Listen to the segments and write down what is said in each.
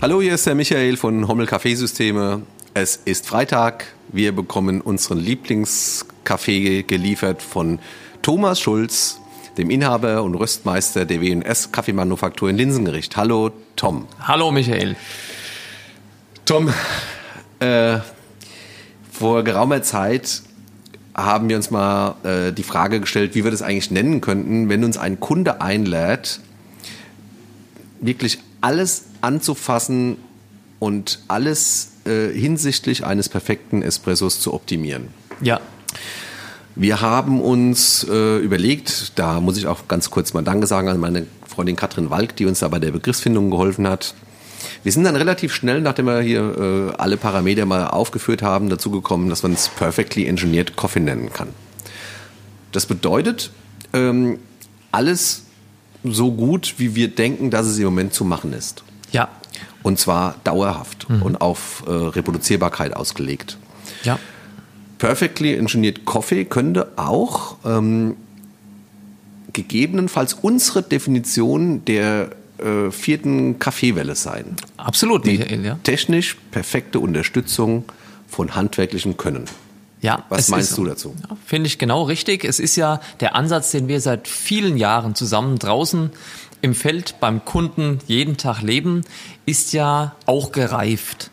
Hallo, hier ist der Michael von Hommel Kaffeesysteme. Es ist Freitag. Wir bekommen unseren Lieblingskaffee geliefert von Thomas Schulz, dem Inhaber und Röstmeister der W&S Kaffeemanufaktur in Linsengericht. Hallo, Tom. Hallo, Michael. Tom, äh, vor geraumer Zeit haben wir uns mal äh, die Frage gestellt, wie wir das eigentlich nennen könnten, wenn uns ein Kunde einlädt, wirklich alles anzufassen und alles äh, hinsichtlich eines perfekten Espressos zu optimieren. Ja. Wir haben uns äh, überlegt, da muss ich auch ganz kurz mal Danke sagen an meine Freundin Katrin Walk, die uns da bei der Begriffsfindung geholfen hat. Wir sind dann relativ schnell, nachdem wir hier äh, alle Parameter mal aufgeführt haben, dazu gekommen, dass man es Perfectly Engineered Coffee nennen kann. Das bedeutet, ähm, alles so gut, wie wir denken, dass es im Moment zu machen ist. Ja. Und zwar dauerhaft mhm. und auf äh, Reproduzierbarkeit ausgelegt. Ja. Perfectly Engineered Coffee könnte auch ähm, gegebenenfalls unsere Definition der äh, vierten Kaffeewelle sein. Absolut, Die Michael, ja. Technisch perfekte Unterstützung von handwerklichem Können. Ja, was meinst ist, du dazu? Ja, Finde ich genau richtig. Es ist ja der Ansatz, den wir seit vielen Jahren zusammen draußen im Feld beim Kunden jeden Tag leben, ist ja auch gereift.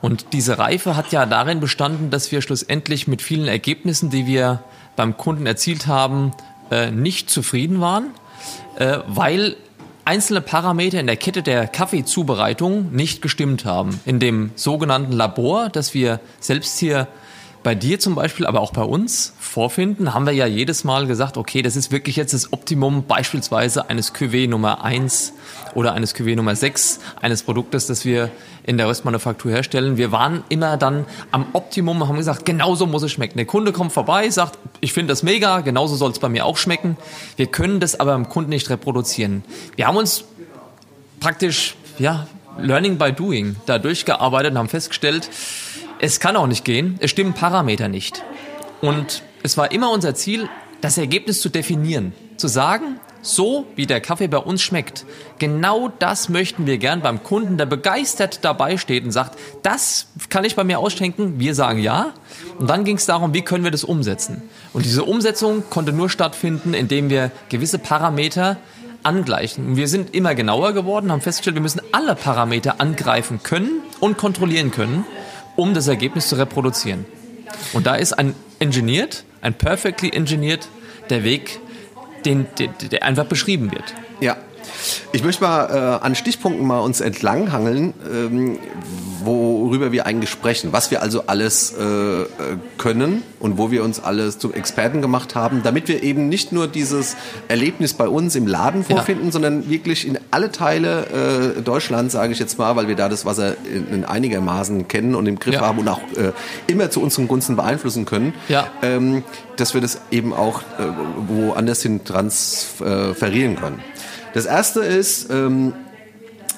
Und diese Reife hat ja darin bestanden, dass wir schlussendlich mit vielen Ergebnissen, die wir beim Kunden erzielt haben, äh, nicht zufrieden waren, äh, weil einzelne Parameter in der Kette der Kaffeezubereitung nicht gestimmt haben. In dem sogenannten Labor, das wir selbst hier bei dir zum Beispiel, aber auch bei uns vorfinden, haben wir ja jedes Mal gesagt, okay, das ist wirklich jetzt das Optimum beispielsweise eines QW Nummer 1 oder eines QW Nummer 6 eines Produktes, das wir in der Röstmanufaktur herstellen. Wir waren immer dann am Optimum, haben gesagt, genauso muss es schmecken. Der Kunde kommt vorbei, sagt, ich finde das mega, genauso soll es bei mir auch schmecken. Wir können das aber beim Kunden nicht reproduzieren. Wir haben uns praktisch, ja, Learning by Doing da durchgearbeitet und haben festgestellt, es kann auch nicht gehen, es stimmen Parameter nicht. Und es war immer unser Ziel, das Ergebnis zu definieren. Zu sagen, so wie der Kaffee bei uns schmeckt, genau das möchten wir gern beim Kunden, der begeistert dabei steht und sagt, das kann ich bei mir ausschenken. Wir sagen ja. Und dann ging es darum, wie können wir das umsetzen. Und diese Umsetzung konnte nur stattfinden, indem wir gewisse Parameter angleichen. Und wir sind immer genauer geworden, haben festgestellt, wir müssen alle Parameter angreifen können und kontrollieren können um das Ergebnis zu reproduzieren. Und da ist ein engineered, ein perfectly engineered der Weg, den, der, der einfach beschrieben wird. Ja. Ich möchte mal äh, an Stichpunkten mal uns entlanghangeln, ähm, worüber wir eigentlich sprechen, was wir also alles äh, können und wo wir uns alles zu Experten gemacht haben, damit wir eben nicht nur dieses Erlebnis bei uns im Laden vorfinden, ja. sondern wirklich in alle Teile äh, Deutschlands, sage ich jetzt mal, weil wir da das Wasser in, in einigermaßen kennen und im Griff ja. haben und auch äh, immer zu unseren Gunsten beeinflussen können, ja. ähm, dass wir das eben auch äh, woanders hin transferieren können. Das erste ist, ähm,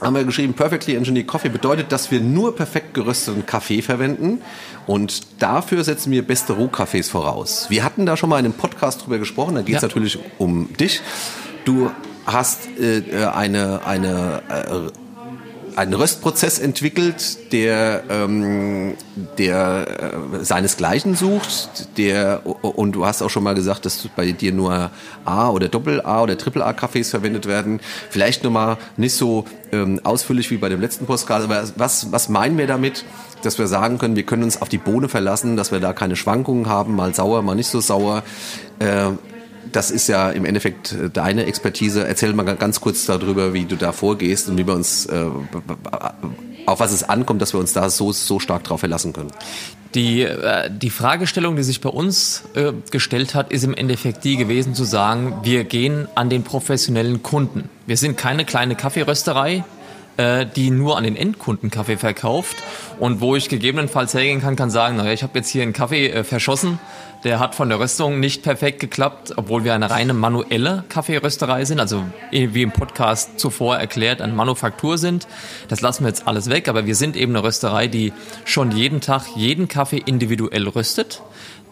haben wir geschrieben, Perfectly Engineered Coffee bedeutet, dass wir nur perfekt gerösteten Kaffee verwenden und dafür setzen wir beste Rohkaffees voraus. Wir hatten da schon mal in einem Podcast drüber gesprochen, da geht es ja. natürlich um dich. Du hast äh, eine, eine äh, einen Röstprozess entwickelt, der, ähm, der äh, seinesgleichen sucht. Der, und du hast auch schon mal gesagt, dass bei dir nur A oder Doppel-A oder Triple-A-Kaffees verwendet werden. Vielleicht nochmal nicht so ähm, ausführlich wie bei dem letzten Postcard, aber was, was meinen wir damit? Dass wir sagen können, wir können uns auf die Bohne verlassen, dass wir da keine Schwankungen haben, mal sauer, mal nicht so sauer. Äh, das ist ja im Endeffekt äh, deine Expertise. Erzähl mal ganz kurz darüber, wie du da vorgehst und wie wir uns, äh, auf was es ankommt, dass wir uns da so, so stark drauf verlassen können. Die, äh, die Fragestellung, die sich bei uns äh, gestellt hat, ist im Endeffekt die gewesen zu sagen, wir gehen an den professionellen Kunden. Wir sind keine kleine Kaffeerösterei, äh, die nur an den Endkunden Kaffee verkauft und wo ich gegebenenfalls hergehen kann, kann sagen, naja, ich habe jetzt hier einen Kaffee äh, verschossen, der hat von der Röstung nicht perfekt geklappt, obwohl wir eine reine manuelle Kaffeerösterei sind, also wie im Podcast zuvor erklärt, eine Manufaktur sind. Das lassen wir jetzt alles weg, aber wir sind eben eine Rösterei, die schon jeden Tag jeden Kaffee individuell röstet,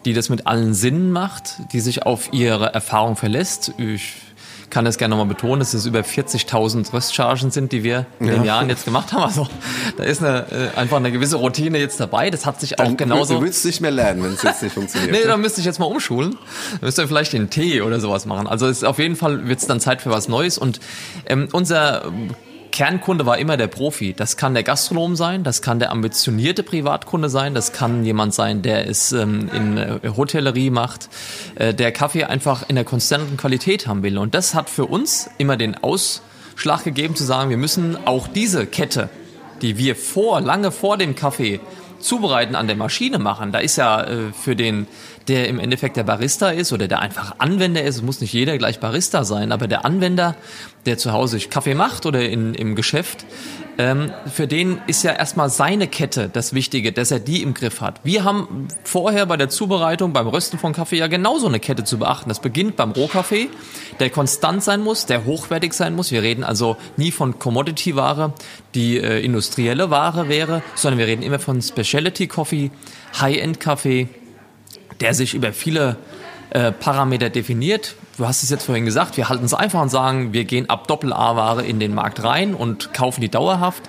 die das mit allen Sinnen macht, die sich auf ihre Erfahrung verlässt. Ich kann das gerne nochmal betonen, dass es über 40.000 Röstchargen sind, die wir in den Jahren jetzt gemacht haben. Also da ist eine, äh, einfach eine gewisse Routine jetzt dabei. Das hat sich auch Dann, genauso... Du willst nicht mehr lernen, wenn es jetzt nicht funktioniert. Nee, dann müsste ich jetzt mal umschulen. Dann müsste ihr vielleicht den Tee oder sowas machen. Also ist auf jeden Fall wird es dann Zeit für was Neues. Und ähm, unser Kernkunde war immer der Profi. Das kann der Gastronom sein, das kann der ambitionierte Privatkunde sein, das kann jemand sein, der es ähm, in äh, Hotellerie macht, äh, der Kaffee einfach in der konstanten Qualität haben will. Und das hat für uns immer den Ausschlag gegeben zu sagen, wir müssen auch diese Kette, die wir vor, lange vor dem Kaffee zubereiten an der Maschine machen. Da ist ja äh, für den, der im Endeffekt der Barista ist oder der einfach Anwender ist, muss nicht jeder gleich Barista sein, aber der Anwender, der zu Hause Kaffee macht oder in, im Geschäft, ähm, für den ist ja erstmal seine Kette das Wichtige, dass er die im Griff hat. Wir haben vorher bei der Zubereitung, beim Rösten von Kaffee ja genauso eine Kette zu beachten. Das beginnt beim Rohkaffee, der konstant sein muss, der hochwertig sein muss. Wir reden also nie von Commodity-Ware, die äh, industrielle Ware wäre, sondern wir reden immer von Specialty Coffee, High-End-Kaffee, der sich über viele äh, Parameter definiert. Du hast es jetzt vorhin gesagt, wir halten es einfach und sagen, wir gehen ab Doppel-A-Ware in den Markt rein und kaufen die dauerhaft,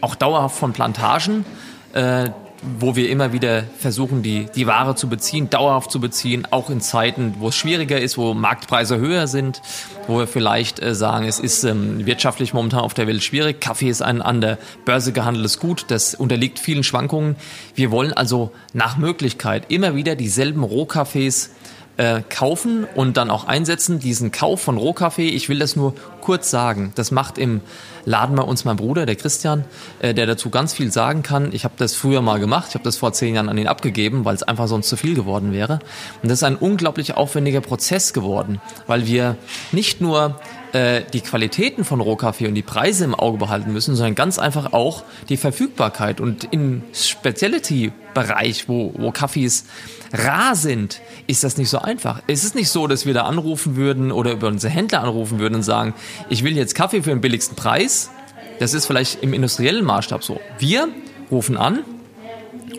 auch dauerhaft von Plantagen. Äh, wo wir immer wieder versuchen, die, die Ware zu beziehen, dauerhaft zu beziehen, auch in Zeiten, wo es schwieriger ist, wo Marktpreise höher sind, wo wir vielleicht äh, sagen, es ist ähm, wirtschaftlich momentan auf der Welt schwierig. Kaffee ist ein an der Börse gehandeltes Gut, das unterliegt vielen Schwankungen. Wir wollen also nach Möglichkeit immer wieder dieselben Rohkaffees äh, kaufen und dann auch einsetzen. Diesen Kauf von Rohkaffee, ich will das nur kurz sagen, das macht im Laden bei uns mein Bruder, der Christian, äh, der dazu ganz viel sagen kann. Ich habe das früher mal gemacht, ich habe das vor zehn Jahren an ihn abgegeben, weil es einfach sonst zu viel geworden wäre. Und das ist ein unglaublich aufwendiger Prozess geworden, weil wir nicht nur äh, die Qualitäten von Rohkaffee und die Preise im Auge behalten müssen, sondern ganz einfach auch die Verfügbarkeit. Und im Speciality-Bereich, wo, wo Kaffees rar sind, ist das nicht so einfach. Es ist nicht so, dass wir da anrufen würden oder über unsere Händler anrufen würden und sagen, ich will jetzt Kaffee für den billigsten Preis. Das ist vielleicht im industriellen Maßstab so. Wir rufen an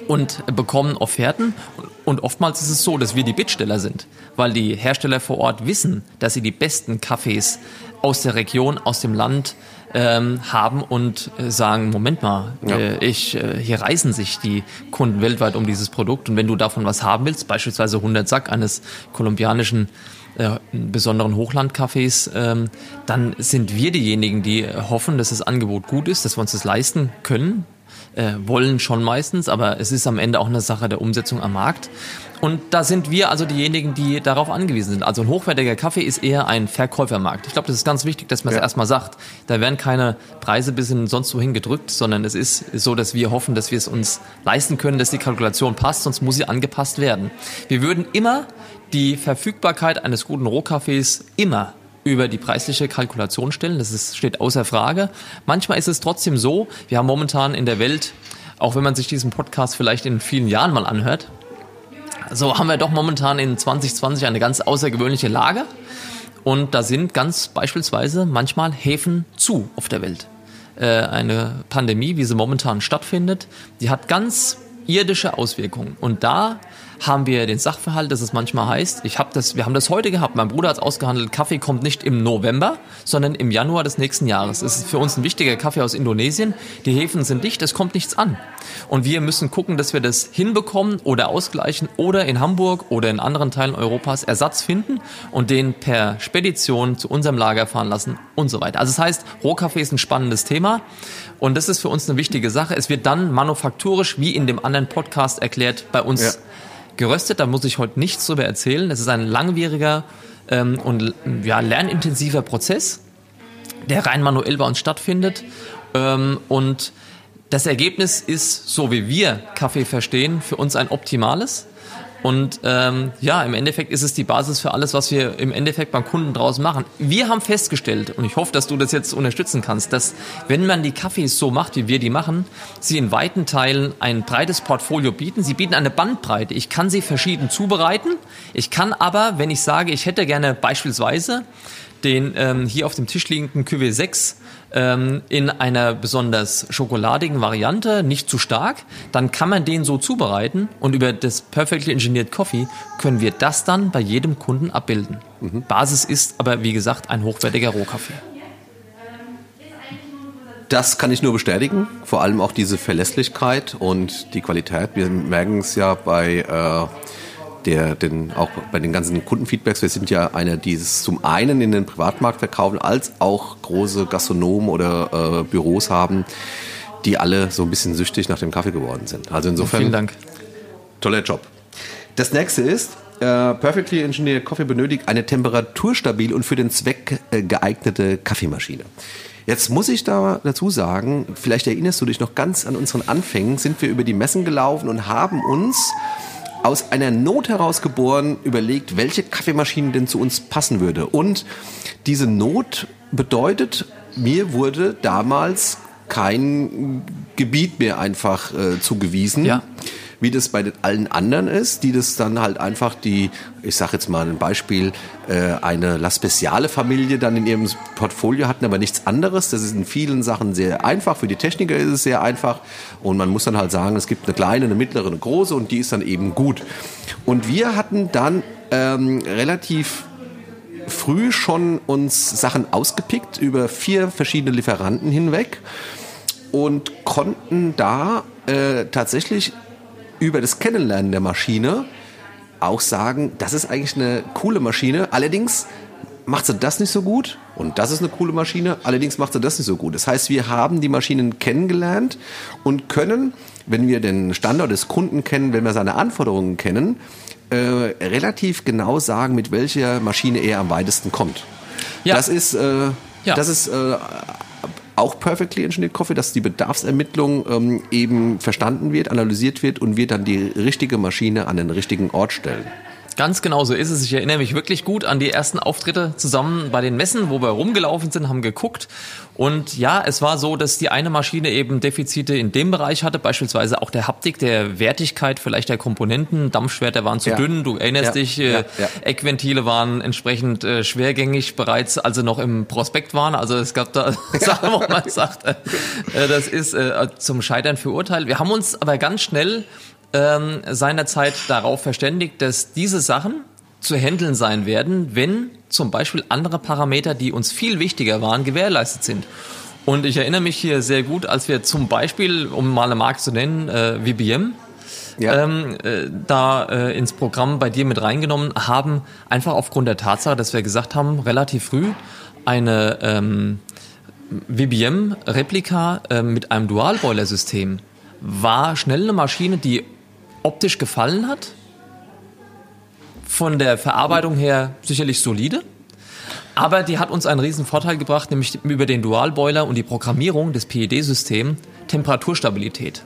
und bekommen Offerten und oftmals ist es so, dass wir die Bittsteller sind, weil die Hersteller vor Ort wissen, dass sie die besten Kaffees aus der Region, aus dem Land ähm, haben und äh, sagen, Moment mal, ja. äh, ich, äh, hier reißen sich die Kunden weltweit um dieses Produkt und wenn du davon was haben willst, beispielsweise 100 Sack eines kolumbianischen äh, besonderen Hochlandcafés, ähm, dann sind wir diejenigen, die hoffen, dass das Angebot gut ist, dass wir uns das leisten können, äh, wollen schon meistens, aber es ist am Ende auch eine Sache der Umsetzung am Markt. Und da sind wir also diejenigen, die darauf angewiesen sind. Also ein hochwertiger Kaffee ist eher ein Verkäufermarkt. Ich glaube, das ist ganz wichtig, dass man es ja. erstmal sagt. Da werden keine Preise bis in sonst wohin gedrückt, sondern es ist so, dass wir hoffen, dass wir es uns leisten können, dass die Kalkulation passt, sonst muss sie angepasst werden. Wir würden immer die Verfügbarkeit eines guten Rohkaffees immer über die preisliche Kalkulation stellen. Das ist, steht außer Frage. Manchmal ist es trotzdem so, wir haben momentan in der Welt, auch wenn man sich diesen Podcast vielleicht in vielen Jahren mal anhört, so haben wir doch momentan in 2020 eine ganz außergewöhnliche Lage. Und da sind ganz beispielsweise manchmal Häfen zu auf der Welt. Äh, eine Pandemie, wie sie momentan stattfindet, die hat ganz irdische Auswirkungen. Und da haben wir den Sachverhalt, dass es manchmal heißt, ich habe das, wir haben das heute gehabt, mein Bruder hat es ausgehandelt, Kaffee kommt nicht im November, sondern im Januar des nächsten Jahres. Es ist für uns ein wichtiger Kaffee aus Indonesien. Die Häfen sind dicht, es kommt nichts an. Und wir müssen gucken, dass wir das hinbekommen oder ausgleichen oder in Hamburg oder in anderen Teilen Europas Ersatz finden und den per Spedition zu unserem Lager fahren lassen und so weiter. Also das heißt, Rohkaffee ist ein spannendes Thema und das ist für uns eine wichtige Sache. Es wird dann manufakturisch, wie in dem anderen Podcast erklärt, bei uns ja geröstet. Da muss ich heute nichts drüber erzählen. Es ist ein langwieriger ähm, und ja, lernintensiver Prozess, der rein manuell bei uns stattfindet. Ähm, und das Ergebnis ist, so wie wir Kaffee verstehen, für uns ein optimales. Und ähm, ja, im Endeffekt ist es die Basis für alles, was wir im Endeffekt beim Kunden draus machen. Wir haben festgestellt, und ich hoffe, dass du das jetzt unterstützen kannst, dass wenn man die Kaffees so macht, wie wir die machen, sie in weiten Teilen ein breites Portfolio bieten. Sie bieten eine Bandbreite. Ich kann sie verschieden zubereiten. Ich kann aber, wenn ich sage, ich hätte gerne beispielsweise den ähm, hier auf dem Tisch liegenden QW6 ähm, in einer besonders schokoladigen Variante, nicht zu stark, dann kann man den so zubereiten und über das Perfectly Engineered Coffee können wir das dann bei jedem Kunden abbilden. Mhm. Basis ist aber, wie gesagt, ein hochwertiger Rohkaffee. Das kann ich nur bestätigen, vor allem auch diese Verlässlichkeit und die Qualität. Wir merken es ja bei äh, der, den, auch bei den ganzen Kundenfeedbacks, wir sind ja einer, die es zum einen in den Privatmarkt verkaufen, als auch große Gastronomen oder äh, Büros haben, die alle so ein bisschen süchtig nach dem Kaffee geworden sind. Also insofern. Vielen Dank. Toller Job. Das nächste ist, äh, Perfectly Engineered Coffee benötigt eine temperaturstabil und für den Zweck äh, geeignete Kaffeemaschine. Jetzt muss ich da dazu sagen, vielleicht erinnerst du dich noch ganz an unseren Anfängen, sind wir über die Messen gelaufen und haben uns aus einer Not heraus geboren überlegt, welche Kaffeemaschine denn zu uns passen würde. Und diese Not bedeutet, mir wurde damals kein Gebiet mehr einfach äh, zugewiesen. Ja wie das bei allen anderen ist, die das dann halt einfach die, ich sage jetzt mal ein Beispiel, äh, eine La Speciale Familie dann in ihrem Portfolio hatten, aber nichts anderes. Das ist in vielen Sachen sehr einfach. Für die Techniker ist es sehr einfach. Und man muss dann halt sagen, es gibt eine kleine, eine mittlere, eine große und die ist dann eben gut. Und wir hatten dann ähm, relativ früh schon uns Sachen ausgepickt über vier verschiedene Lieferanten hinweg und konnten da äh, tatsächlich über das Kennenlernen der Maschine auch sagen, das ist eigentlich eine coole Maschine. Allerdings macht sie das nicht so gut und das ist eine coole Maschine. Allerdings macht sie das nicht so gut. Das heißt, wir haben die Maschinen kennengelernt und können, wenn wir den Standort des Kunden kennen, wenn wir seine Anforderungen kennen, äh, relativ genau sagen, mit welcher Maschine er am weitesten kommt. Ja. Das ist, äh, ja. das ist äh, auch Perfectly Engineered Coffee, dass die Bedarfsermittlung ähm, eben verstanden wird, analysiert wird und wir dann die richtige Maschine an den richtigen Ort stellen. Ganz genau so ist es. Ich erinnere mich wirklich gut an die ersten Auftritte zusammen bei den Messen, wo wir rumgelaufen sind, haben geguckt. Und ja, es war so, dass die eine Maschine eben Defizite in dem Bereich hatte, beispielsweise auch der Haptik, der Wertigkeit vielleicht der Komponenten. Dampfschwerter waren zu ja. dünn, du erinnerst ja. dich, äh, ja. Eckventile waren entsprechend äh, schwergängig bereits, als sie noch im Prospekt waren. Also es gab da Sachen, wo man sagt, äh, das ist äh, zum Scheitern verurteilt. Wir haben uns aber ganz schnell ähm, seinerzeit darauf verständigt, dass diese Sachen zu handeln sein werden, wenn zum Beispiel andere Parameter, die uns viel wichtiger waren, gewährleistet sind. Und ich erinnere mich hier sehr gut, als wir zum Beispiel, um mal eine Marke zu nennen, äh, VBM, ja. ähm, äh, da äh, ins Programm bei dir mit reingenommen haben, einfach aufgrund der Tatsache, dass wir gesagt haben, relativ früh eine ähm, VBM-Replika äh, mit einem Dual-Boiler-System war schnell eine Maschine, die optisch gefallen hat. Von der Verarbeitung her sicherlich solide. Aber die hat uns einen riesen Vorteil gebracht, nämlich über den Dualboiler und die Programmierung des PED-Systems Temperaturstabilität.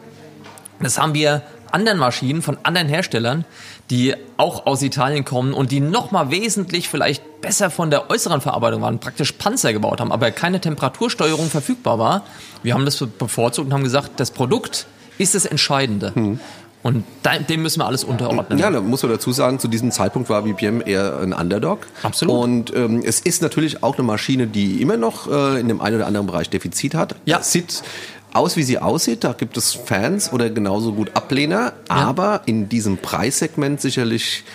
Das haben wir anderen Maschinen von anderen Herstellern, die auch aus Italien kommen und die nochmal wesentlich vielleicht besser von der äußeren Verarbeitung waren, praktisch Panzer gebaut haben, aber keine Temperatursteuerung verfügbar war. Wir haben das bevorzugt und haben gesagt, das Produkt ist das Entscheidende. Hm. Und dem müssen wir alles unterordnen. Ja, da muss man dazu sagen, zu diesem Zeitpunkt war BPM eher ein Underdog. Absolut. Und ähm, es ist natürlich auch eine Maschine, die immer noch äh, in dem einen oder anderen Bereich Defizit hat. Ja. Es sieht aus, wie sie aussieht. Da gibt es Fans oder genauso gut Ablehner. Ja. Aber in diesem Preissegment sicherlich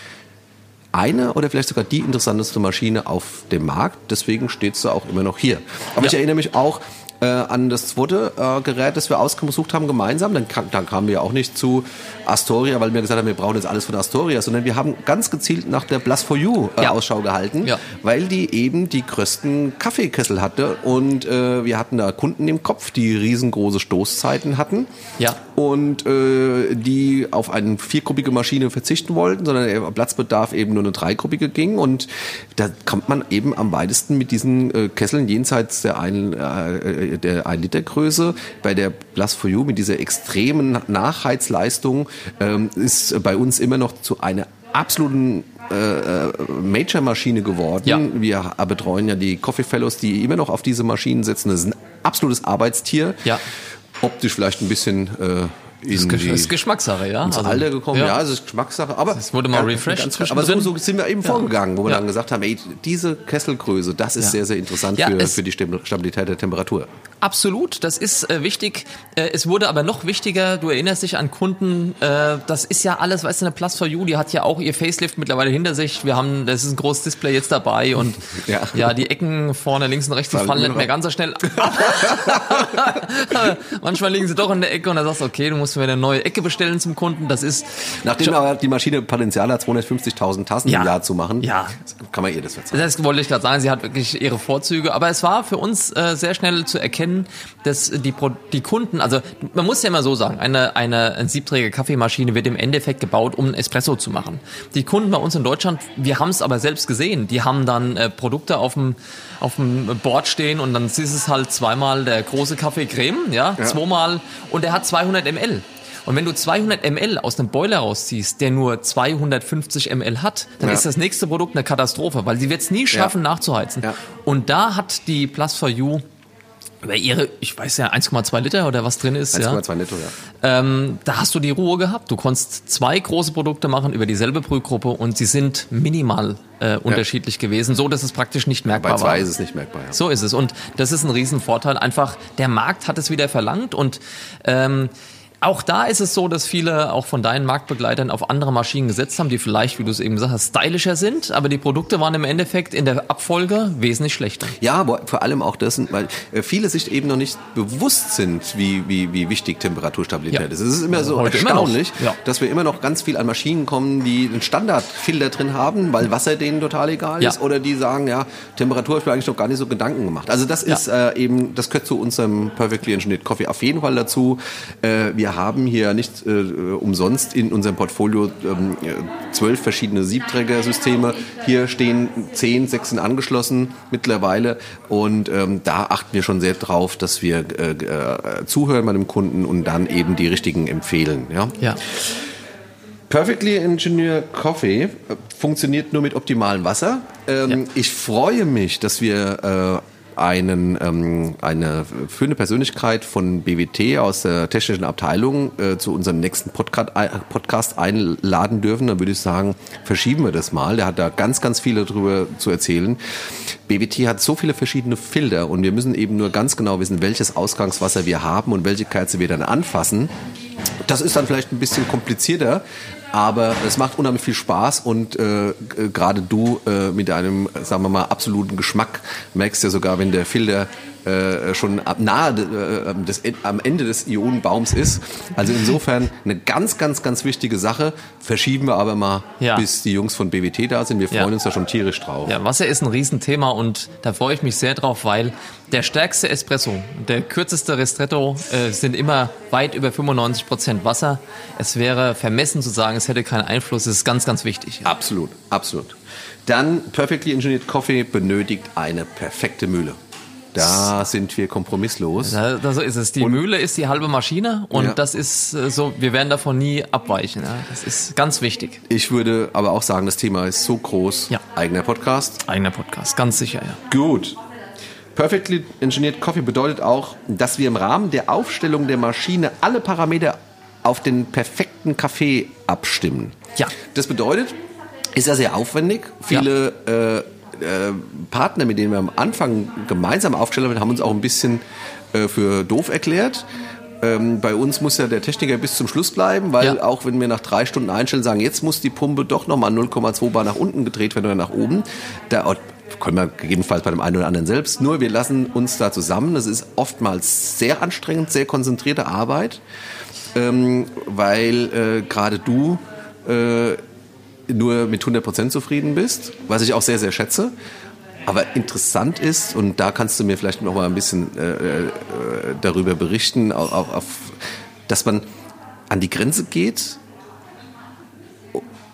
eine oder vielleicht sogar die interessanteste Maschine auf dem Markt. Deswegen steht sie auch immer noch hier. Aber ja. ich erinnere mich auch, äh, an das zweite äh, Gerät, das wir ausgesucht haben, gemeinsam. Dann, dann kamen wir auch nicht zu Astoria, weil wir gesagt haben, wir brauchen jetzt alles von Astoria, sondern wir haben ganz gezielt nach der Blast for You äh, ja. Ausschau gehalten, ja. weil die eben die größten Kaffeekessel hatte und äh, wir hatten da Kunden im Kopf, die riesengroße Stoßzeiten hatten ja. Und äh, die auf eine viergruppige Maschine verzichten wollten, sondern der Platzbedarf eben nur eine dreigruppige ging und da kommt man eben am weitesten mit diesen äh, Kesseln jenseits der ein, äh, der 1 Liter Größe. Bei der Blast for You mit dieser extremen Nachheizleistung ähm, ist bei uns immer noch zu einer absoluten äh, äh, Major-Maschine geworden. Ja. Wir betreuen ja die Coffee Fellows, die immer noch auf diese Maschinen setzen. Das ist ein absolutes Arbeitstier. Ja. Optisch vielleicht ein bisschen Das die, ist Geschmackssache, ja. ins Also, Alter gekommen. Ja, es ist Geschmackssache. Aber Es wurde mal ja, refreshed ganz- Aber so, so sind wir eben vorgegangen, wo wir Ja. dann gesagt haben, ey, diese Kesselgröße, das ist Ja. sehr, sehr interessant Ja, für, für die Stab- Stabilität der Temperatur. Absolut, das ist äh, wichtig. Äh, es wurde aber noch wichtiger, du erinnerst dich an Kunden, äh, das ist ja alles, weißt du, eine Plus for You, die hat ja auch ihr Facelift mittlerweile hinter sich. Wir haben, das ist ein großes Display jetzt dabei und Ja. ja, die Ecken vorne links und rechts, die Fallen nicht mehr ganz so schnell ab. Manchmal liegen sie doch in der Ecke und dann sagst du, okay, du musst mir eine neue Ecke bestellen zum Kunden. Das ist Nachdem aber die Maschine Potenzial hat, 250.000 Tassen Ja. im Jahr zu machen, Ja. kann man ihr das verzeihen. Das wollte ich gerade sagen, sie hat wirklich ihre Vorzüge. Aber es war für uns äh, sehr schnell zu erkennen, dass die, Pro die Kunden, also man muss ja immer so sagen, eine, eine, eine siebträger Kaffeemaschine wird im Endeffekt gebaut, um einen Espresso zu machen. Die Kunden bei uns in Deutschland, wir haben es aber selbst gesehen, die haben dann äh, Produkte auf dem, auf dem Board stehen und dann ist es halt zweimal der große Kaffee Creme, ja, Ja. zweimal und der hat 200 ml. Und wenn du 200 ml aus einem Boiler rausziehst, der nur 250 ml hat, dann Ja. ist das nächste Produkt eine Katastrophe, weil sie wird es nie schaffen, nachzuheizen. Ja. Und da hat die Plus for You über ihre, ich weiß ja, 1,2 Liter oder was drin ist, ja, 1,2 netto, ja. ähm, da hast du die Ruhe gehabt. Du konntest zwei große Produkte machen über dieselbe Brühgruppe und sie sind minimal äh, unterschiedlich gewesen, so dass es praktisch nicht Bei merkbar zwei war. ist es nicht merkbar. Ja. So ist es. Und das ist ein Riesenvorteil. Einfach, der Markt hat es wieder verlangt und ähm, auch da ist es so, dass viele auch von deinen Marktbegleitern auf andere Maschinen gesetzt haben, die vielleicht, wie du es eben gesagt hast, stylischer sind, aber die Produkte waren im Endeffekt in der Abfolge wesentlich schlechter. Ja, aber vor allem auch das, weil äh, viele sich eben noch nicht bewusst sind, wie, wie, wie wichtig Temperaturstabilität Ja. ist. Es ist immer so Heute immer erstaunlich, Ja. dass wir immer noch ganz viel an Maschinen kommen, die einen Standardfilter drin haben, weil Wasser denen total egal Ja. ist, oder die sagen, ja, Temperatur habe ich mir eigentlich noch gar nicht so Gedanken gemacht. Also das ist äh, eben, das gehört zu unserem Perfectly Engineered Coffee auf jeden Fall dazu. Äh, wir haben hier nicht äh, umsonst in unserem Portfolio ähm, äh, zwölf verschiedene Siebträgersysteme. Hier stehen zehn, sechs sind angeschlossen mittlerweile und ähm, da achten wir schon sehr drauf, dass wir äh, äh, zuhören bei dem Kunden und dann eben die richtigen empfehlen. Ja? Ja. Perfectly Engineered Coffee äh, funktioniert nur mit optimalem Wasser. Ähm, Ja. Ich freue mich, dass wir äh, einen, ähm, eine führende Persönlichkeit von BWT aus der technischen Abteilung äh, zu unserem nächsten Podcast, äh, Podcast einladen dürfen. Dann würde ich sagen, verschieben wir das mal. Der hat da ganz, ganz viel darüber zu erzählen. BWT hat so viele verschiedene Filter und wir müssen eben nur ganz genau wissen, welches Ausgangswasser wir haben und welche Kerze wir dann anfassen. Das ist dann vielleicht ein bisschen komplizierter, aber es macht unheimlich viel Spaß und äh, gerade du äh, mit deinem, sagen wir mal, absoluten Geschmack merkst ja sogar, wenn der Filter äh, schon ab nahe äh, des, am Ende des Ionenbaums ist. Also insofern eine ganz, ganz, ganz wichtige Sache. Verschieben wir aber mal, Ja. bis die Jungs von BWT da sind. Wir freuen Ja. uns da schon tierisch drauf. Ja, Wasser ist ein Riesenthema und da freue ich mich sehr drauf, weil der stärkste Espresso, der kürzeste Ristretto äh, sind immer weit über 95 Prozent Wasser. Es wäre vermessen zu sagen, es hätte keinen Einfluss. Es ist ganz, ganz wichtig. Absolut, absolut. Dann Perfectly Engineered Coffee benötigt eine perfekte Mühle. Da sind wir kompromisslos. Da so ist es. Die Mühle ist die halbe Maschine und Ja. das ist äh, so, wir werden davon nie abweichen. Ja. Das ist ganz wichtig. Ich würde aber auch sagen, das Thema ist so groß. Ja. Eigener Podcast. Eigener Podcast, ganz sicher, ja. Gut. Perfectly Engineered Coffee bedeutet auch, dass wir im Rahmen der Aufstellung der Maschine alle Parameter auf den perfekten Kaffee abstimmen. Ja. Das bedeutet, ist ja sehr aufwendig. Viele äh, äh, Partner, mit denen wir am Anfang gemeinsam aufgestellt haben, haben uns auch ein bisschen äh, für doof erklärt. Ähm, bei uns muss ja der Techniker bis zum Schluss bleiben, weil Ja. auch wenn wir nach drei Stunden einstellen, sagen, jetzt muss die Pumpe doch nochmal 0,2 Bar nach unten gedreht werden oder nach oben. Da oh, können wir gegebenenfalls bei dem einen oder anderen selbst. Nur wir lassen uns da zusammen. Das ist oftmals sehr anstrengend, sehr konzentrierte Arbeit, ähm, weil äh, gerade du äh, nur mit 100% zufrieden bist, was ich auch sehr, sehr schätze. Aber interessant ist, und da kannst du mir vielleicht noch mal ein bisschen äh, äh, darüber berichten, auf, auf, auf, dass man an die Grenze geht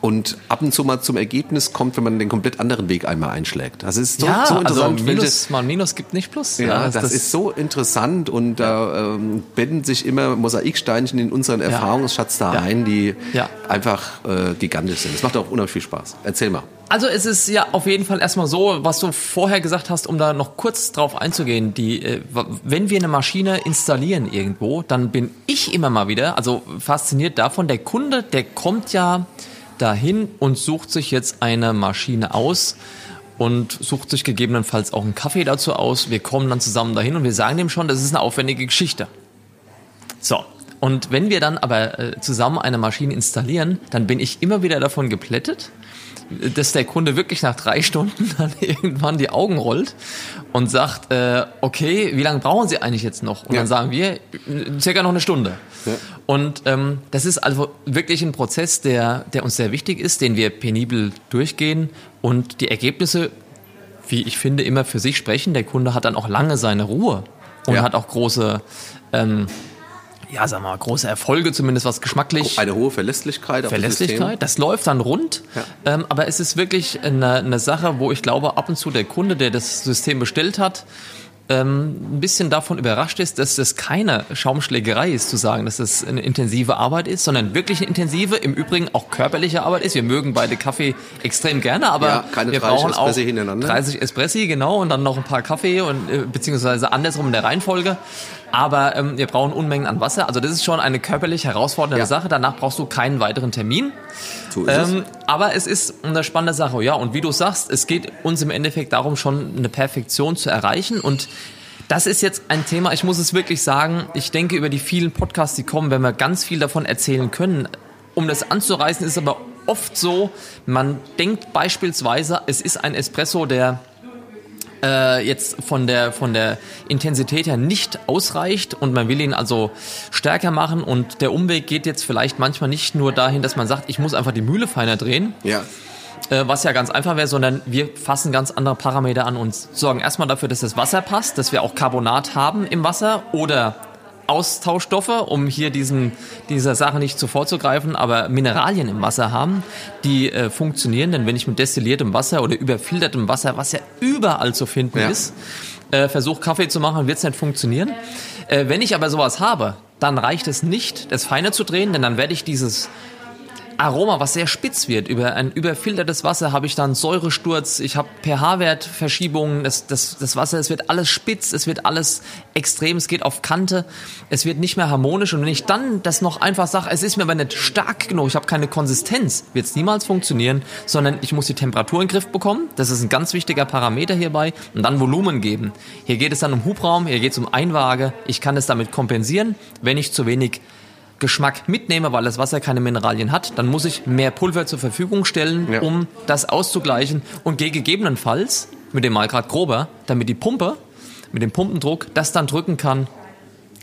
und ab und zu mal zum Ergebnis kommt, wenn man den komplett anderen Weg einmal einschlägt. Das ist so, ja, so also interessant. welche- Minus, mal Minus gibt nicht Plus. ja, das, ist so interessant und da ähm, betten sich immer Mosaiksteinchen in unseren Erfahrungsschatz da Ja. ein, die Ja. einfach äh, gigantisch sind. Das macht auch unheimlich viel Spaß. Erzähl mal. Also es ist ja auf jeden Fall erstmal so, was du vorher gesagt hast, um da noch kurz drauf einzugehen, die, äh, wenn wir eine Maschine installieren irgendwo, dann bin ich immer mal wieder, also fasziniert davon, der Kunde, der kommt ja dahin und sucht sich jetzt eine Maschine aus und sucht sich gegebenenfalls auch einen Kaffee dazu aus. Wir kommen dann zusammen dahin und wir sagen dem schon, das ist eine aufwendige Geschichte. So. Und wenn wir dann aber äh, zusammen eine Maschine installieren, dann bin ich immer wieder davon geplättet, dass der Kunde wirklich nach drei Stunden dann irgendwann die Augen rollt und sagt, äh, okay, wie lange brauchen Sie eigentlich jetzt noch? Und ja. dann sagen wir, äh, circa noch eine Stunde. Ja. Und ähm, das ist also wirklich ein Prozess, der, der uns sehr wichtig ist, den wir penibel durchgehen und die Ergebnisse, wie ich finde, immer für sich sprechen. Der Kunde hat dann auch lange seine Ruhe und ja. hat auch große ähm, ja, sag mal, große Erfolge, zumindest was geschmacklich. Eine hohe Verlässlichkeit. Verlässlichkeit, das, das läuft dann rund. Ja. Ähm, aber es ist wirklich eine, eine Sache, wo ich glaube, ab und zu der Kunde, der das System bestellt hat, ähm, ein bisschen davon überrascht ist, dass das keine Schaumschlägerei ist, zu sagen, dass das eine intensive Arbeit ist, sondern wirklich eine intensive, im Übrigen auch körperliche Arbeit ist. Wir mögen beide Kaffee extrem gerne, aber ja, keine wir brauchen auch hintereinander. 30 Espressi, genau, und dann noch ein paar Kaffee und äh, beziehungsweise andersrum in der Reihenfolge. Aber ähm, wir brauchen Unmengen an Wasser. Also das ist schon eine körperlich herausfordernde ja. Sache. Danach brauchst du keinen weiteren Termin. So ist ähm, es. Aber es ist eine spannende Sache. Ja, und wie du sagst, es geht uns im Endeffekt darum, schon eine Perfektion zu erreichen. Und das ist jetzt ein Thema, ich muss es wirklich sagen, ich denke über die vielen Podcasts, die kommen, wenn wir ganz viel davon erzählen können. Um das anzureißen, ist aber oft so, man denkt beispielsweise, es ist ein Espresso, der äh, jetzt von der, von der Intensität her nicht ausreicht und man will ihn also stärker machen und der Umweg geht jetzt vielleicht manchmal nicht nur dahin, dass man sagt, ich muss einfach die Mühle feiner drehen. Ja. Äh, was ja ganz einfach wäre, sondern wir fassen ganz andere Parameter an und sorgen erstmal dafür, dass das Wasser passt, dass wir auch Carbonat haben im Wasser oder Austauschstoffe, um hier diesen, dieser Sache nicht zuvorzugreifen, aber Mineralien im Wasser haben, die äh, funktionieren. Denn wenn ich mit destilliertem Wasser oder überfiltertem Wasser, was ja überall zu finden ja. ist, äh, versuche Kaffee zu machen, wird es nicht funktionieren. Äh, wenn ich aber sowas habe, dann reicht es nicht, das feiner zu drehen, denn dann werde ich dieses Aroma, was sehr spitz wird. Über ein überfiltertes Wasser habe ich dann Säuresturz, ich habe pH-Wertverschiebungen, das, das, das Wasser, es wird alles spitz, es wird alles extrem, es geht auf Kante, es wird nicht mehr harmonisch. Und wenn ich dann das noch einfach sage, es ist mir aber nicht stark genug, ich habe keine Konsistenz, wird es niemals funktionieren, sondern ich muss die Temperatur in den Griff bekommen. Das ist ein ganz wichtiger Parameter hierbei. Und dann Volumen geben. Hier geht es dann um Hubraum, hier geht es um Einwaage. Ich kann es damit kompensieren, wenn ich zu wenig Geschmack mitnehme, weil das Wasser keine Mineralien hat, dann muss ich mehr Pulver zur Verfügung stellen, ja. um das auszugleichen und gehe gegebenenfalls mit dem Malgrad grober, damit die Pumpe mit dem Pumpendruck das dann drücken kann.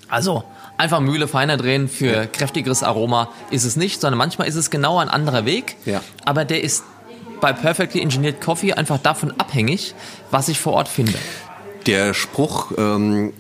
Also einfach Mühle feiner drehen für ja. kräftigeres Aroma ist es nicht, sondern manchmal ist es genau ein anderer Weg, ja. aber der ist bei Perfectly Engineered Coffee einfach davon abhängig, was ich vor Ort finde. Der Spruch ähm,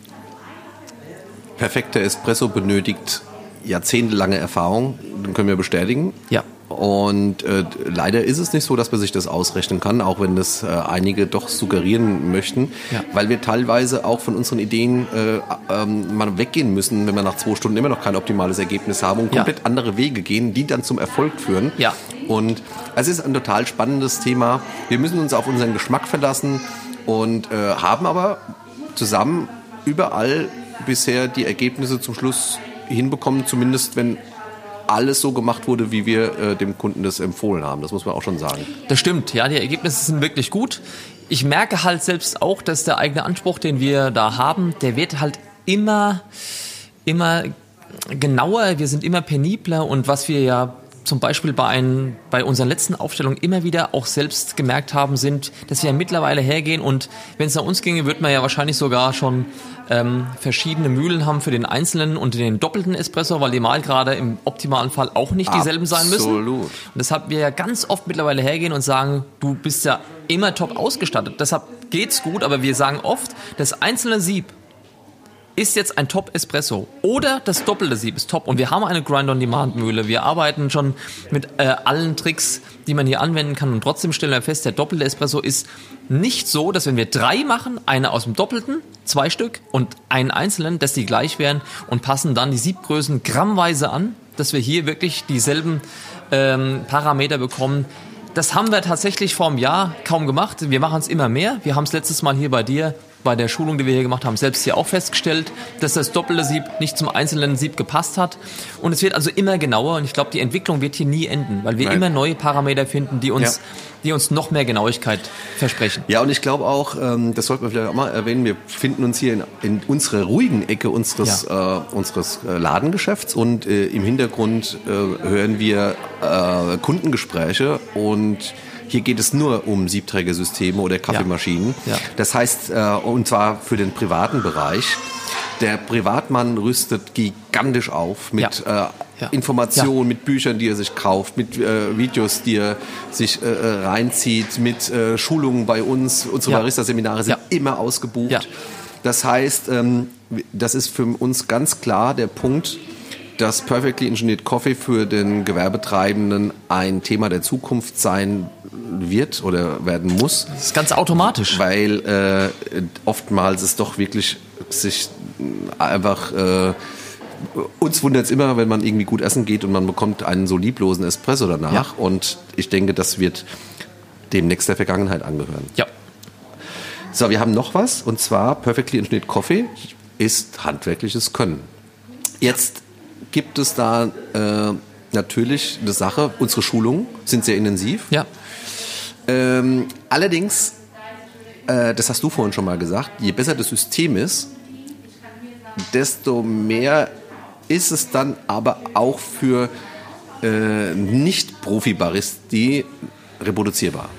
perfekter Espresso benötigt jahrzehntelange Erfahrung, können wir bestätigen. Ja. Und äh, leider ist es nicht so, dass man sich das ausrechnen kann, auch wenn das äh, einige doch suggerieren möchten, ja. weil wir teilweise auch von unseren Ideen äh, ähm, mal weggehen müssen, wenn wir nach zwei Stunden immer noch kein optimales Ergebnis haben und komplett ja. andere Wege gehen, die dann zum Erfolg führen. Ja. Und es ist ein total spannendes Thema. Wir müssen uns auf unseren Geschmack verlassen und äh, haben aber zusammen überall bisher die Ergebnisse zum Schluss hinbekommen, zumindest wenn alles so gemacht wurde, wie wir äh, dem Kunden das empfohlen haben. Das muss man auch schon sagen. Das stimmt, ja, die Ergebnisse sind wirklich gut. Ich merke halt selbst auch, dass der eigene Anspruch, den wir da haben, der wird halt immer, immer genauer, wir sind immer penibler und was wir ja zum Beispiel bei, ein, bei unseren letzten Aufstellungen immer wieder auch selbst gemerkt haben, sind, dass wir ja mittlerweile hergehen und wenn es nach uns ginge, würde man ja wahrscheinlich sogar schon ähm, verschiedene Mühlen haben für den einzelnen und den doppelten Espresso, weil die mal gerade im optimalen Fall auch nicht dieselben sein müssen. Absolut. Und deshalb wir ja ganz oft mittlerweile hergehen und sagen, du bist ja immer top ausgestattet. Deshalb geht's gut, aber wir sagen oft, das einzelne Sieb ist jetzt ein Top-Espresso oder das doppelte Sieb ist top. Und wir haben eine Grind-on-Demand-Mühle. Wir arbeiten schon mit äh, allen Tricks, die man hier anwenden kann. Und trotzdem stellen wir fest, der doppelte Espresso ist nicht so, dass wenn wir drei machen, eine aus dem Doppelten, zwei Stück und einen einzelnen, dass die gleich wären und passen dann die Siebgrößen grammweise an, dass wir hier wirklich dieselben ähm, Parameter bekommen, das haben wir tatsächlich vor einem Jahr kaum gemacht. Wir machen es immer mehr. Wir haben es letztes Mal hier bei dir bei der Schulung, die wir hier gemacht haben, selbst hier auch festgestellt, dass das doppelte Sieb nicht zum einzelnen Sieb gepasst hat. Und es wird also immer genauer und ich glaube, die Entwicklung wird hier nie enden, weil wir Nein. immer neue Parameter finden, die uns, ja. die uns noch mehr Genauigkeit versprechen. Ja, und ich glaube auch, ähm, das sollten wir vielleicht auch mal erwähnen, wir finden uns hier in, in unserer ruhigen Ecke unseres, ja. äh, unseres äh, Ladengeschäfts und äh, im Hintergrund äh, hören wir äh, Kundengespräche und hier geht es nur um Siebträgersysteme oder Kaffeemaschinen. Ja. Ja. Das heißt, äh, und zwar für den privaten Bereich. Der Privatmann rüstet gigantisch auf mit ja. äh, Informationen, mit Büchern, die er sich kauft, mit äh, Videos, die er sich äh, reinzieht, mit äh, Schulungen bei uns. Unsere Barista-Seminare sind immer ausgebucht. Das heißt, ähm, das ist für uns ganz klar der Punkt, dass Perfectly Engineered Coffee für den Gewerbetreibenden ein Thema der Zukunft sein wird oder werden muss. Das ist ganz automatisch. Weil äh, oftmals es doch wirklich sich einfach... Äh, uns wundert es immer, wenn man irgendwie gut essen geht und man bekommt einen so lieblosen Espresso danach. Ja. Und ich denke, das wird demnächst der Vergangenheit angehören. Ja. So, wir haben noch was und zwar Perfectly Engineered Coffee ist handwerkliches Können. Jetzt gibt es da äh, natürlich eine Sache. Unsere Schulungen sind sehr intensiv. Ja. Ähm, allerdings, äh, das hast du vorhin schon mal gesagt, je besser das System ist, desto mehr ist es dann aber auch für äh, Nicht-Profi-Baristi reproduzierbar.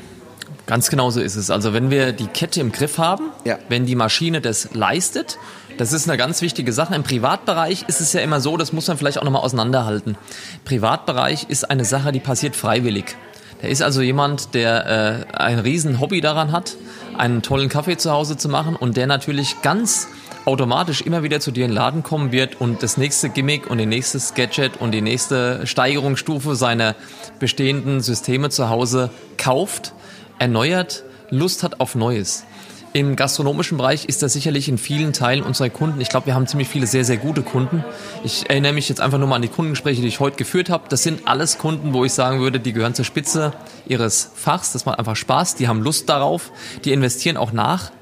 Ganz genau so ist es. Also wenn wir die Kette im Griff haben, ja. wenn die Maschine das leistet, das ist eine ganz wichtige Sache. Im Privatbereich ist es ja immer so, das muss man vielleicht auch nochmal auseinanderhalten. Privatbereich ist eine Sache, die passiert freiwillig. Da ist also jemand, der äh, ein riesen Hobby daran hat, einen tollen Kaffee zu Hause zu machen und der natürlich ganz automatisch immer wieder zu dir in den Laden kommen wird und das nächste Gimmick und die nächste Gadget und die nächste Steigerungsstufe seiner bestehenden Systeme zu Hause kauft, erneuert, Lust hat auf Neues. Im gastronomischen Bereich ist das sicherlich in vielen Teilen unserer Kunden. Ich glaube, wir haben ziemlich viele sehr, sehr gute Kunden. Ich erinnere mich jetzt einfach nur mal an die Kundengespräche, die ich heute geführt habe. Das sind alles Kunden, wo ich sagen würde, die gehören zur Spitze ihres Fachs. Das macht einfach Spaß. Die haben Lust darauf. Die investieren auch nach.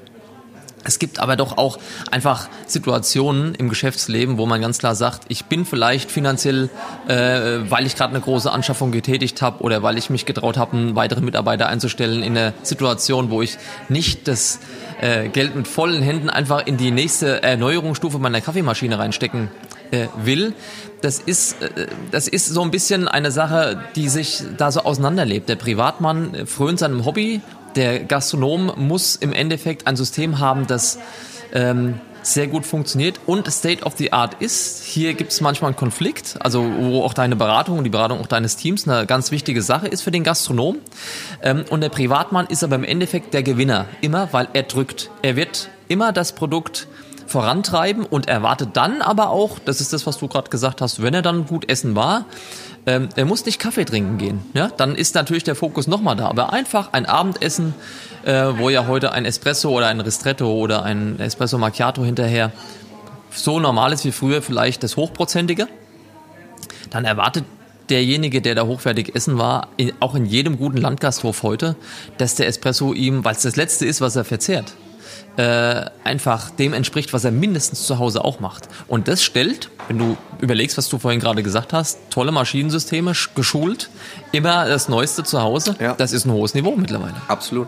Es gibt aber doch auch einfach Situationen im Geschäftsleben, wo man ganz klar sagt, ich bin vielleicht finanziell, äh, weil ich gerade eine große Anschaffung getätigt habe oder weil ich mich getraut habe, einen weiteren Mitarbeiter einzustellen, in einer Situation, wo ich nicht das äh, Geld mit vollen Händen einfach in die nächste Erneuerungsstufe meiner Kaffeemaschine reinstecken äh, will. Das ist, äh, das ist so ein bisschen eine Sache, die sich da so auseinanderlebt. Der Privatmann frönt seinem Hobby der Gastronom muss im Endeffekt ein System haben, das ähm, sehr gut funktioniert und State of the Art ist. Hier gibt es manchmal einen Konflikt, also wo auch deine Beratung und die Beratung auch deines Teams eine ganz wichtige Sache ist für den Gastronom. Ähm, und der Privatmann ist aber im Endeffekt der Gewinner, immer weil er drückt. Er wird immer das Produkt vorantreiben und erwartet dann aber auch, das ist das, was du gerade gesagt hast, wenn er dann gut essen war, ähm, er muss nicht Kaffee trinken gehen. Ja? Dann ist natürlich der Fokus nochmal da. Aber einfach ein Abendessen, äh, wo ja heute ein Espresso oder ein Ristretto oder ein Espresso Macchiato hinterher so normal ist wie früher vielleicht das Hochprozentige, dann erwartet derjenige, der da hochwertig essen war, auch in jedem guten Landgasthof heute, dass der Espresso ihm, weil es das Letzte ist, was er verzehrt, äh, einfach dem entspricht, was er mindestens zu Hause auch macht. Und das stellt, wenn du überlegst, was du vorhin gerade gesagt hast, tolle Maschinensysteme, geschult, immer das Neueste zu Hause, ja. das ist ein hohes Niveau mittlerweile. Absolut.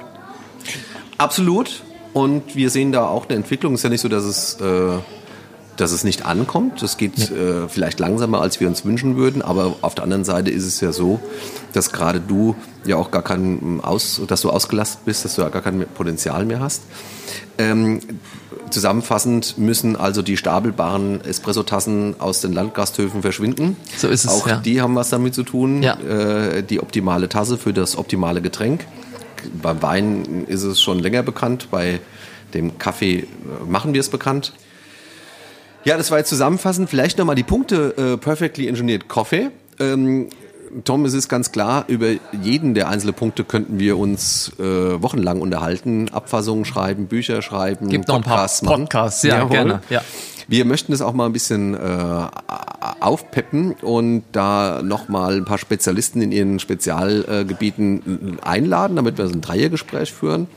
Absolut. Und wir sehen da auch eine Entwicklung. Es ist ja nicht so, dass es, äh, dass es nicht ankommt. Es geht nee. äh, vielleicht langsamer, als wir uns wünschen würden. Aber auf der anderen Seite ist es ja so, dass gerade du ja auch gar kein Aus, dass du ausgelastet bist, dass du ja gar kein Potenzial mehr hast. Ähm, zusammenfassend müssen also die stapelbaren Espressotassen aus den Landgasthöfen verschwinden. So ist es. Auch ja. die haben was damit zu tun. Ja. Äh, die optimale Tasse für das optimale Getränk. Beim Wein ist es schon länger bekannt. Bei dem Kaffee äh, machen wir es bekannt. Ja, das war jetzt zusammenfassend. Vielleicht nochmal die Punkte äh, Perfectly Engineered Coffee. Ähm, Tom, es ist ganz klar, über jeden der einzelnen Punkte könnten wir uns äh, wochenlang unterhalten, Abfassungen schreiben, Bücher schreiben, Gibt Podcasts noch ein paar Podcasts, ja, Jawohl. gerne. Ja. Wir möchten es auch mal ein bisschen äh, aufpeppen und da nochmal ein paar Spezialisten in ihren Spezialgebieten einladen, damit wir so ein Dreiergespräch führen.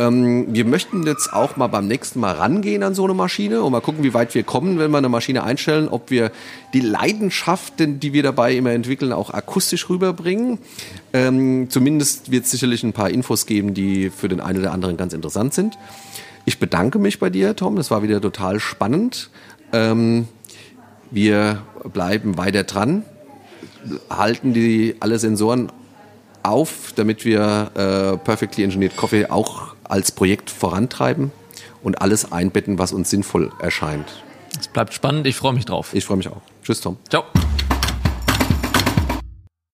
Ähm, wir möchten jetzt auch mal beim nächsten Mal rangehen an so eine Maschine und mal gucken, wie weit wir kommen, wenn wir eine Maschine einstellen, ob wir die Leidenschaft, die wir dabei immer entwickeln, auch akustisch rüberbringen. Ähm, zumindest wird es sicherlich ein paar Infos geben, die für den einen oder anderen ganz interessant sind. Ich bedanke mich bei dir, Tom. Das war wieder total spannend. Ähm, wir bleiben weiter dran, halten die alle Sensoren auf, damit wir äh, Perfectly Engineered Coffee auch als Projekt vorantreiben und alles einbetten, was uns sinnvoll erscheint. Es bleibt spannend, ich freue mich drauf. Ich freue mich auch. Tschüss, Tom. Ciao.